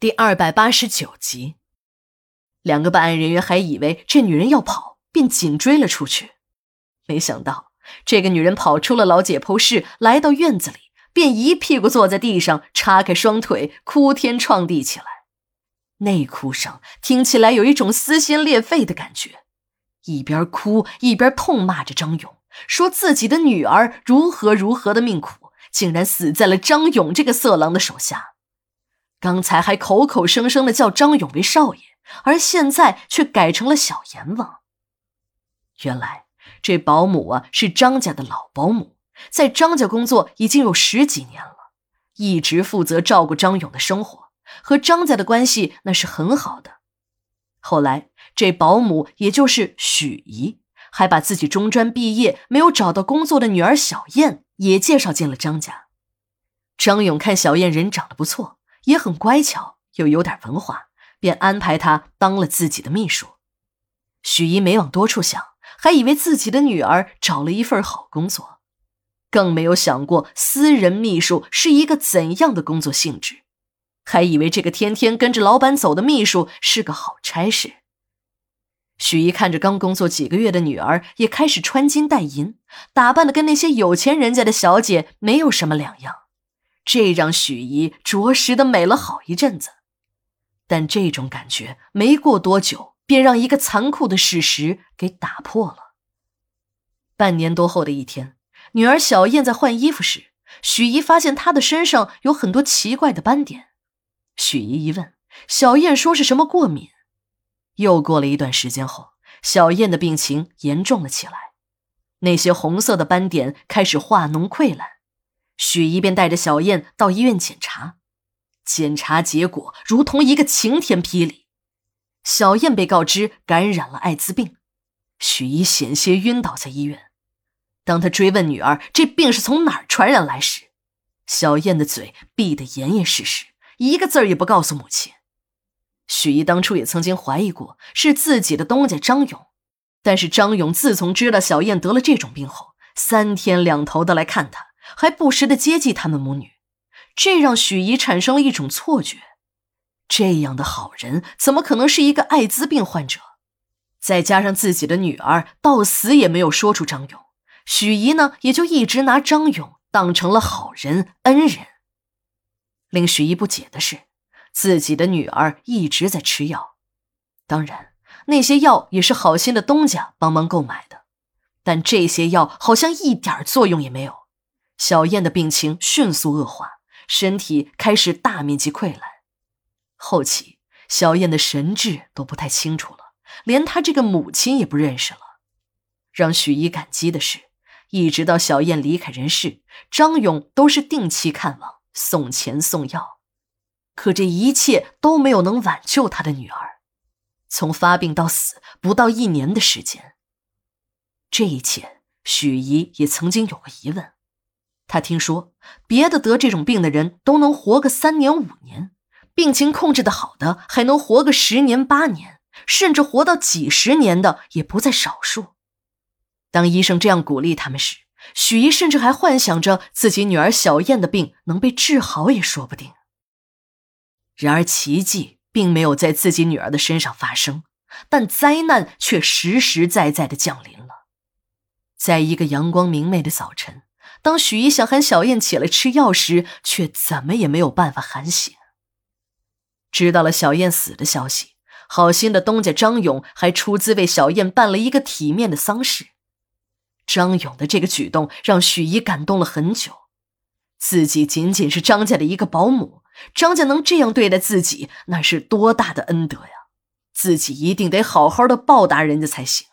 第二百八十九集，两个办案人员还以为这女人要跑，便紧追了出去。没想到，这个女人跑出了老解剖室，来到院子里，便一屁股坐在地上，叉开双腿，哭天创地起来。那哭声听起来有一种撕心裂肺的感觉，一边哭一边痛骂着张勇，说自己的女儿如何如何的命苦，竟然死在了张勇这个色狼的手下。刚才还口口声声的叫张勇为少爷，而现在却改成了小阎王。原来这保姆啊是张家的老保姆，在张家工作已经有十几年了，一直负责照顾张勇的生活，和张家的关系那是很好的。后来这保姆也就是许姨，还把自己中专毕业没有找到工作的女儿小燕也介绍进了张家。张勇看小燕人长得不错。也很乖巧，又有点文化，便安排她当了自己的秘书。许姨没往多处想，还以为自己的女儿找了一份好工作，更没有想过私人秘书是一个怎样的工作性质，还以为这个天天跟着老板走的秘书是个好差事。许姨看着刚工作几个月的女儿，也开始穿金戴银，打扮的跟那些有钱人家的小姐没有什么两样。这让许姨着实的美了好一阵子，但这种感觉没过多久，便让一个残酷的事实给打破了。半年多后的一天，女儿小燕在换衣服时，许姨发现她的身上有很多奇怪的斑点。许姨一问，小燕说是什么过敏。又过了一段时间后，小燕的病情严重了起来，那些红色的斑点开始化脓溃烂。许姨便带着小燕到医院检查，检查结果如同一个晴天霹雳，小燕被告知感染了艾滋病。许姨险些晕倒在医院。当她追问女儿这病是从哪儿传染来时，小燕的嘴闭得严严实实，一个字儿也不告诉母亲。许姨当初也曾经怀疑过是自己的东家张勇，但是张勇自从知道小燕得了这种病后，三天两头的来看她。还不时的接济他们母女，这让许姨产生了一种错觉：这样的好人怎么可能是一个艾滋病患者？再加上自己的女儿到死也没有说出张勇，许姨呢也就一直拿张勇当成了好人恩人。令许姨不解的是，自己的女儿一直在吃药，当然那些药也是好心的东家帮忙购买的，但这些药好像一点作用也没有。小燕的病情迅速恶化，身体开始大面积溃烂。后期，小燕的神志都不太清楚了，连她这个母亲也不认识了。让许姨感激的是，一直到小燕离开人世，张勇都是定期看望，送钱送药。可这一切都没有能挽救他的女儿。从发病到死，不到一年的时间。这一切，许姨也曾经有过疑问。他听说别的得这种病的人都能活个三年五年，病情控制的好的还能活个十年八年，甚至活到几十年的也不在少数。当医生这样鼓励他们时，许姨甚至还幻想着自己女儿小燕的病能被治好也说不定。然而奇迹并没有在自己女儿的身上发生，但灾难却实实在在的降临了。在一个阳光明媚的早晨。当许姨想喊小燕起来吃药时，却怎么也没有办法喊醒。知道了小燕死的消息，好心的东家张勇还出资为小燕办了一个体面的丧事。张勇的这个举动让许姨感动了很久。自己仅仅是张家的一个保姆，张家能这样对待自己，那是多大的恩德呀！自己一定得好好的报答人家才行。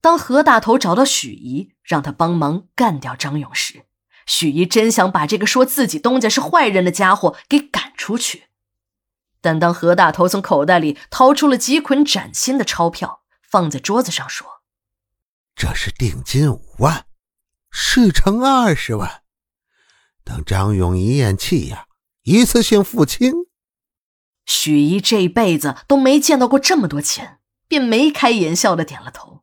当何大头找到许姨，让他帮忙干掉张勇时，许姨真想把这个说自己东家是坏人的家伙给赶出去。但当何大头从口袋里掏出了几捆崭新的钞票，放在桌子上说：“这是定金五万，事成二十万，等张勇一咽气呀，一次性付清。”许姨这辈子都没见到过这么多钱，便眉开眼笑的点了头。